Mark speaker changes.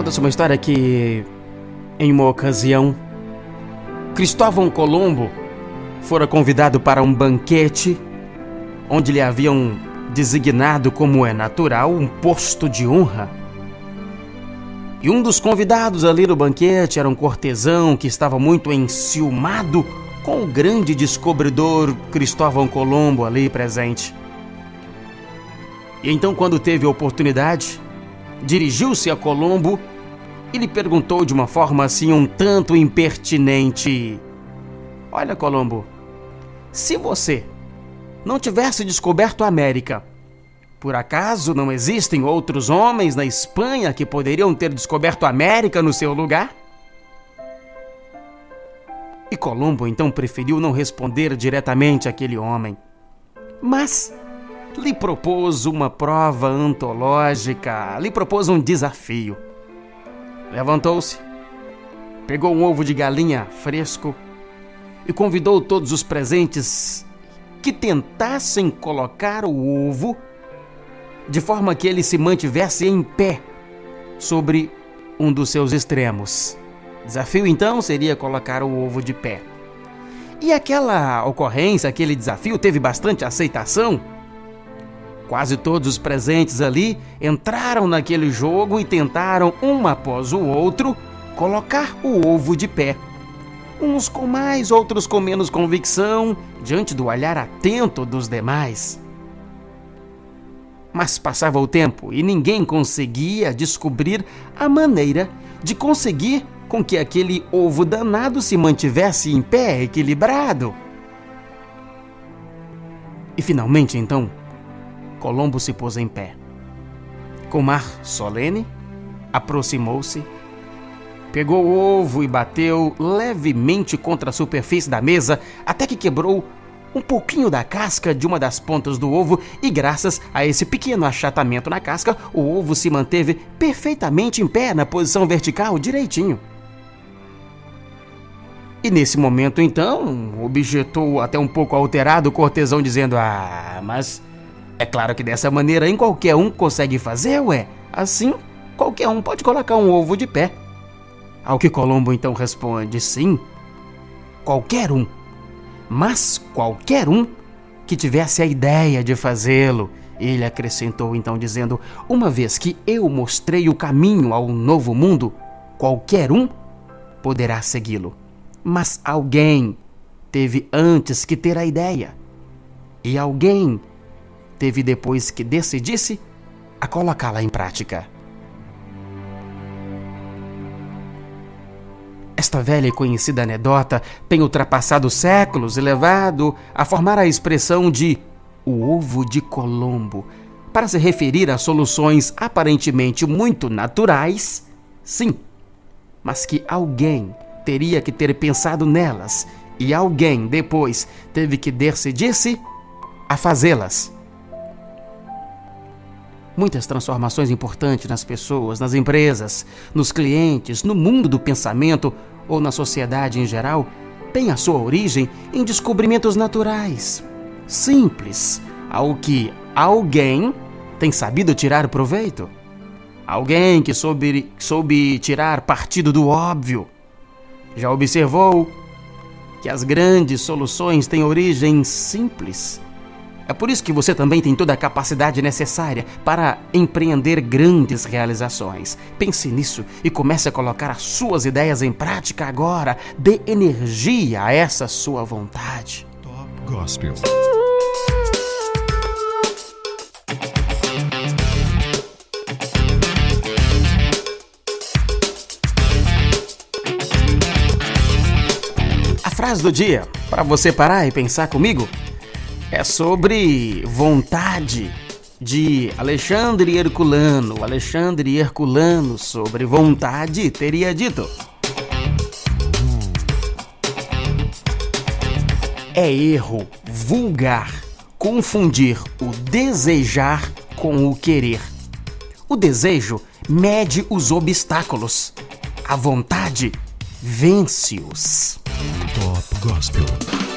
Speaker 1: Conta-se uma história que, em uma ocasião, Cristóvão Colombo fora convidado para um banquete onde lhe haviam designado, como é natural, um posto de honra. E um dos convidados ali no banquete era um cortesão que estava muito enciumado com o grande descobridor Cristóvão Colombo ali presente. E então, quando teve a oportunidade, dirigiu-se a Colombo e lhe perguntou de uma forma assim um tanto impertinente: Olha, Colombo, se você não tivesse descoberto a América, por acaso não existem outros homens na Espanha que poderiam ter descoberto a América no seu lugar? E Colombo então preferiu não responder diretamente àquele homem, mas lhe propôs uma prova antológica, lhe propôs um desafio. Levantou-se, pegou um ovo de galinha fresco e convidou todos os presentes que tentassem colocar o ovo de forma que ele se mantivesse em pé sobre um dos seus extremos. Desafio então seria colocar o ovo de pé. E aquela ocorrência, aquele desafio teve bastante aceitação Quase todos os presentes ali entraram naquele jogo e tentaram, um após o outro, colocar o ovo de pé. Uns com mais, outros com menos convicção, diante do olhar atento dos demais. Mas passava o tempo e ninguém conseguia descobrir a maneira de conseguir com que aquele ovo danado se mantivesse em pé, equilibrado. E finalmente, então, Colombo se pôs em pé. Com mar solene, aproximou-se, pegou o ovo e bateu levemente contra a superfície da mesa até que quebrou um pouquinho da casca de uma das pontas do ovo e graças a esse pequeno achatamento na casca, o ovo se manteve perfeitamente em pé na posição vertical direitinho. E nesse momento então, objetou até um pouco alterado o cortesão dizendo: "Ah, mas é claro que dessa maneira em qualquer um consegue fazer, ué. Assim, qualquer um pode colocar um ovo de pé. Ao que Colombo então responde: sim, qualquer um. Mas qualquer um que tivesse a ideia de fazê-lo. Ele acrescentou então, dizendo: Uma vez que eu mostrei o caminho ao novo mundo, qualquer um poderá segui-lo. Mas alguém teve antes que ter a ideia. E alguém teve depois que decidisse a colocá-la em prática. Esta velha e conhecida anedota tem ultrapassado séculos e levado a formar a expressão de o ovo de Colombo para se referir a soluções aparentemente muito naturais, sim, mas que alguém teria que ter pensado nelas e alguém depois teve que decidir-se a fazê-las muitas transformações importantes nas pessoas, nas empresas, nos clientes, no mundo do pensamento ou na sociedade em geral, têm a sua origem em descobrimentos naturais, simples, ao que alguém tem sabido tirar proveito. Alguém que soube, soube tirar partido do óbvio. Já observou que as grandes soluções têm origem simples é por isso que você também tem toda a capacidade necessária para empreender grandes realizações. Pense nisso e comece a colocar as suas ideias em prática agora. Dê energia a essa sua vontade. Top Gospel. A frase do dia, para você parar e pensar comigo, é sobre vontade de Alexandre Herculano. Alexandre Herculano sobre vontade teria dito: É erro vulgar confundir o desejar com o querer. O desejo mede os obstáculos. A vontade vence-os. Top Gospel.